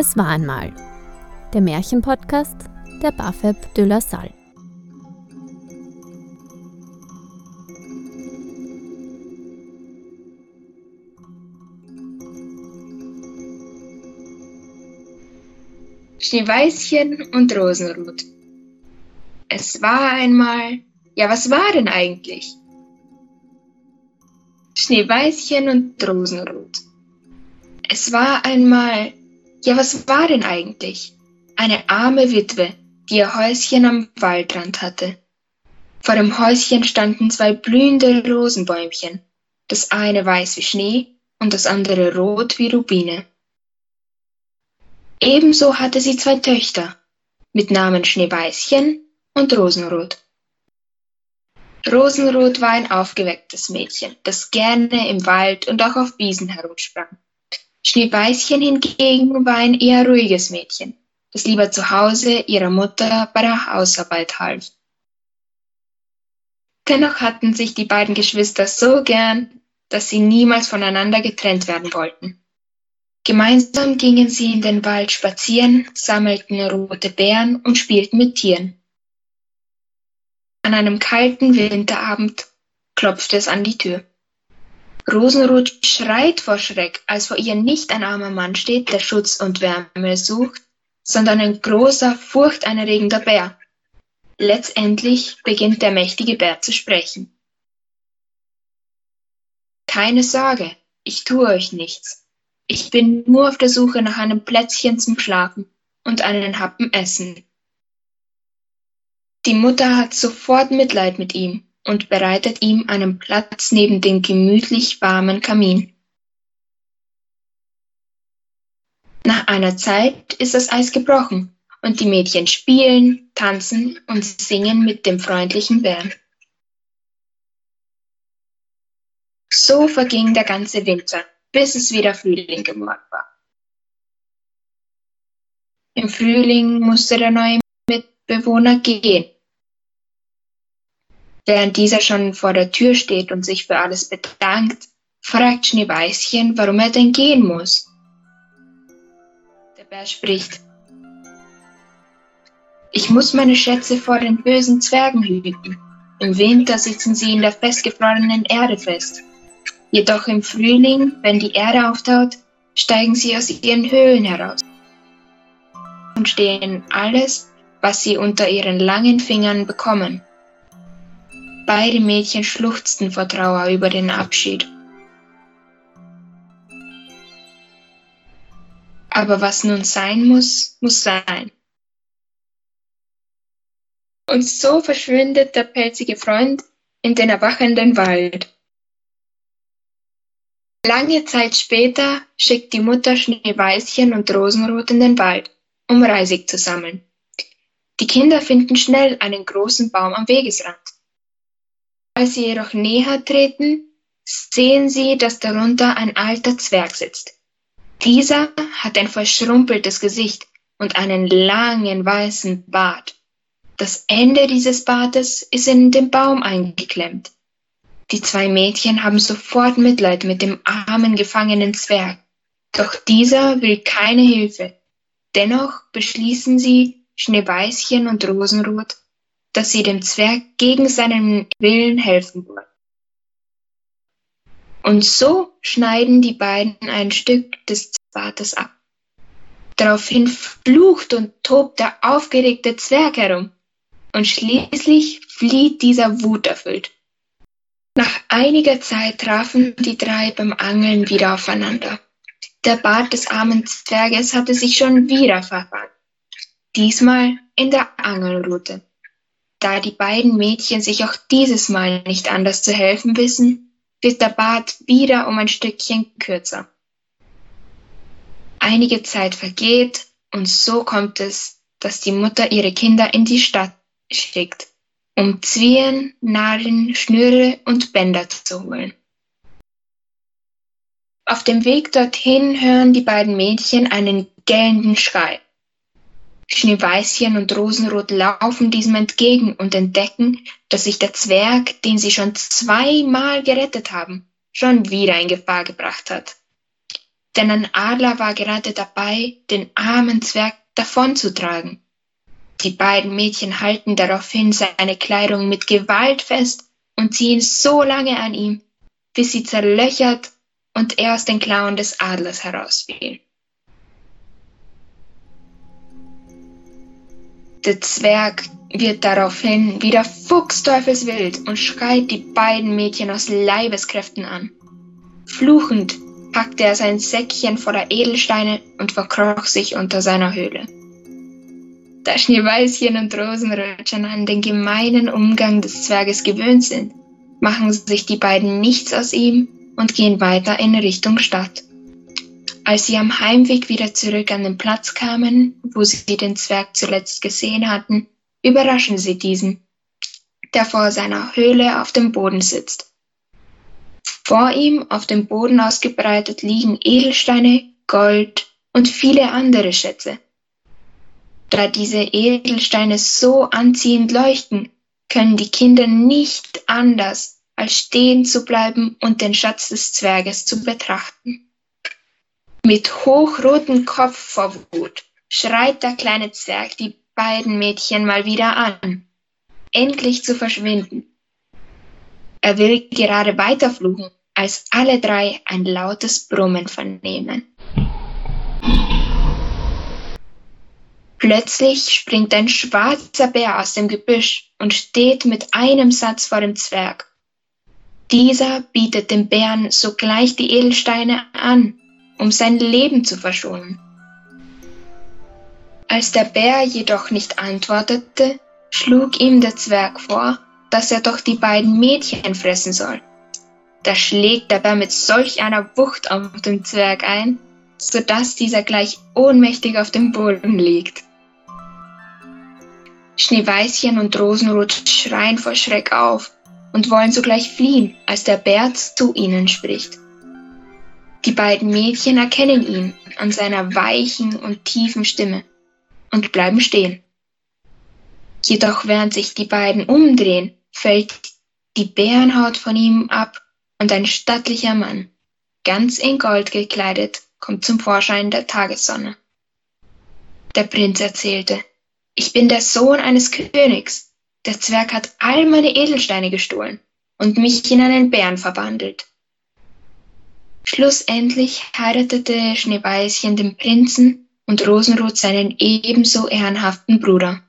Es war einmal. Der Märchenpodcast der Bafeb de la Salle. Schneeweißchen und Rosenrot. Es war einmal. Ja, was war denn eigentlich? Schneeweißchen und Rosenrot. Es war einmal. Ja, was war denn eigentlich? Eine arme Witwe, die ihr Häuschen am Waldrand hatte. Vor dem Häuschen standen zwei blühende Rosenbäumchen, das eine weiß wie Schnee und das andere rot wie Rubine. Ebenso hatte sie zwei Töchter mit Namen Schneeweißchen und Rosenrot. Rosenrot war ein aufgewecktes Mädchen, das gerne im Wald und auch auf Wiesen herumsprang. Schneeweißchen hingegen war ein eher ruhiges Mädchen, das lieber zu Hause ihrer Mutter bei der Hausarbeit half. Dennoch hatten sich die beiden Geschwister so gern, dass sie niemals voneinander getrennt werden wollten. Gemeinsam gingen sie in den Wald spazieren, sammelten rote Beeren und spielten mit Tieren. An einem kalten Winterabend klopfte es an die Tür. Rosenrot schreit vor Schreck, als vor ihr nicht ein armer Mann steht, der Schutz und Wärme sucht, sondern ein großer, furchterregender Bär. Letztendlich beginnt der mächtige Bär zu sprechen. Keine Sorge, ich tue euch nichts. Ich bin nur auf der Suche nach einem Plätzchen zum Schlafen und einen Happen Essen. Die Mutter hat sofort Mitleid mit ihm und bereitet ihm einen Platz neben dem gemütlich warmen Kamin. Nach einer Zeit ist das Eis gebrochen und die Mädchen spielen, tanzen und singen mit dem freundlichen Bären. So verging der ganze Winter bis es wieder Frühling geworden war. Im Frühling musste der neue Mitbewohner gehen. Während dieser schon vor der Tür steht und sich für alles bedankt, fragt Schneeweißchen, warum er denn gehen muss. Der Bär spricht. Ich muss meine Schätze vor den bösen Zwergen hüten. Im Winter sitzen sie in der festgefrorenen Erde fest. Jedoch im Frühling, wenn die Erde auftaut, steigen sie aus ihren Höhlen heraus und stehen alles, was sie unter ihren langen Fingern bekommen. Beide Mädchen schluchzten vor Trauer über den Abschied. Aber was nun sein muss, muss sein. Und so verschwindet der pelzige Freund in den erwachenden Wald. Lange Zeit später schickt die Mutter Schneeweißchen und Rosenrot in den Wald, um Reisig zu sammeln. Die Kinder finden schnell einen großen Baum am Wegesrand. Als sie jedoch näher treten, sehen sie, dass darunter ein alter Zwerg sitzt. Dieser hat ein verschrumpeltes Gesicht und einen langen weißen Bart. Das Ende dieses Bartes ist in den Baum eingeklemmt. Die zwei Mädchen haben sofort Mitleid mit dem armen gefangenen Zwerg. Doch dieser will keine Hilfe. Dennoch beschließen sie, Schneeweißchen und Rosenrot, dass sie dem Zwerg gegen seinen Willen helfen wollen. Und so schneiden die beiden ein Stück des Bartes ab. Daraufhin flucht und tobt der aufgeregte Zwerg herum. Und schließlich flieht dieser wuterfüllt. Nach einiger Zeit trafen die drei beim Angeln wieder aufeinander. Der Bart des armen Zwerges hatte sich schon wieder verfangen. Diesmal in der Angelrute. Da die beiden Mädchen sich auch dieses Mal nicht anders zu helfen wissen, wird der Bart wieder um ein Stückchen kürzer. Einige Zeit vergeht und so kommt es, dass die Mutter ihre Kinder in die Stadt schickt, um Zwirn, Nadeln, Schnüre und Bänder zu holen. Auf dem Weg dorthin hören die beiden Mädchen einen gellenden Schrei. Schneeweißchen und Rosenrot laufen diesem entgegen und entdecken, dass sich der Zwerg, den sie schon zweimal gerettet haben, schon wieder in Gefahr gebracht hat. denn ein Adler war gerade dabei, den armen Zwerg davonzutragen. Die beiden Mädchen halten daraufhin seine Kleidung mit Gewalt fest und ziehen so lange an ihm, bis sie zerlöchert und er aus den Klauen des Adlers herausfiel. Der Zwerg wird daraufhin wieder fuchsteufelswild und schreit die beiden Mädchen aus Leibeskräften an. Fluchend packte er sein Säckchen voller Edelsteine und verkroch sich unter seiner Höhle. Da Schneeweißchen und Rosenrötchen an den gemeinen Umgang des Zwerges gewöhnt sind, machen sich die beiden nichts aus ihm und gehen weiter in Richtung Stadt. Als sie am Heimweg wieder zurück an den Platz kamen, wo sie den Zwerg zuletzt gesehen hatten, überraschen sie diesen, der vor seiner Höhle auf dem Boden sitzt. Vor ihm auf dem Boden ausgebreitet liegen Edelsteine, Gold und viele andere Schätze. Da diese Edelsteine so anziehend leuchten, können die Kinder nicht anders, als stehen zu bleiben und den Schatz des Zwerges zu betrachten. Mit hochrotem Kopf vor Wut schreit der kleine Zwerg die beiden Mädchen mal wieder an, endlich zu verschwinden. Er will gerade weiterfluchen, als alle drei ein lautes Brummen vernehmen. Plötzlich springt ein schwarzer Bär aus dem Gebüsch und steht mit einem Satz vor dem Zwerg. Dieser bietet dem Bären sogleich die Edelsteine an, um sein Leben zu verschonen. Als der Bär jedoch nicht antwortete, schlug ihm der Zwerg vor, dass er doch die beiden Mädchen fressen soll. Da schlägt der Bär mit solch einer Wucht auf den Zwerg ein, so dass dieser gleich ohnmächtig auf dem Boden liegt. Schneeweißchen und Rosenrot schreien vor Schreck auf und wollen sogleich fliehen, als der Bär zu ihnen spricht. Die beiden Mädchen erkennen ihn an seiner weichen und tiefen Stimme und bleiben stehen. Jedoch während sich die beiden umdrehen, fällt die Bärenhaut von ihm ab und ein stattlicher Mann, ganz in Gold gekleidet, kommt zum Vorschein der Tagessonne. Der Prinz erzählte, ich bin der Sohn eines Königs. Der Zwerg hat all meine Edelsteine gestohlen und mich in einen Bären verwandelt. Schlussendlich heiratete Schneeweißchen den Prinzen und Rosenrot seinen ebenso ehrenhaften Bruder.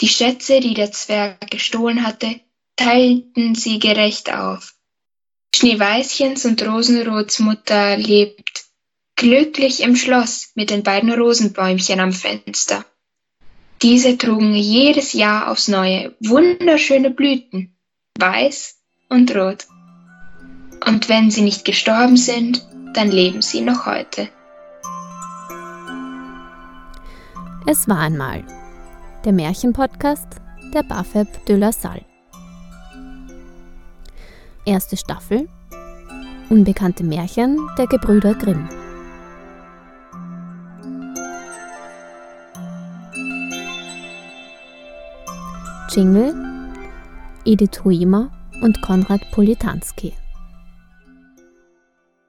Die Schätze, die der Zwerg gestohlen hatte, teilten sie gerecht auf. Schneeweißchens und Rosenrots Mutter lebt glücklich im Schloss mit den beiden Rosenbäumchen am Fenster. Diese trugen jedes Jahr aufs neue wunderschöne Blüten, weiß und rot. Und wenn sie nicht gestorben sind, dann leben sie noch heute. Es war einmal der Märchenpodcast der Bafeb de la Salle. Erste Staffel Unbekannte Märchen der Gebrüder Grimm. Jingle Edith Huimer und Konrad Politanski.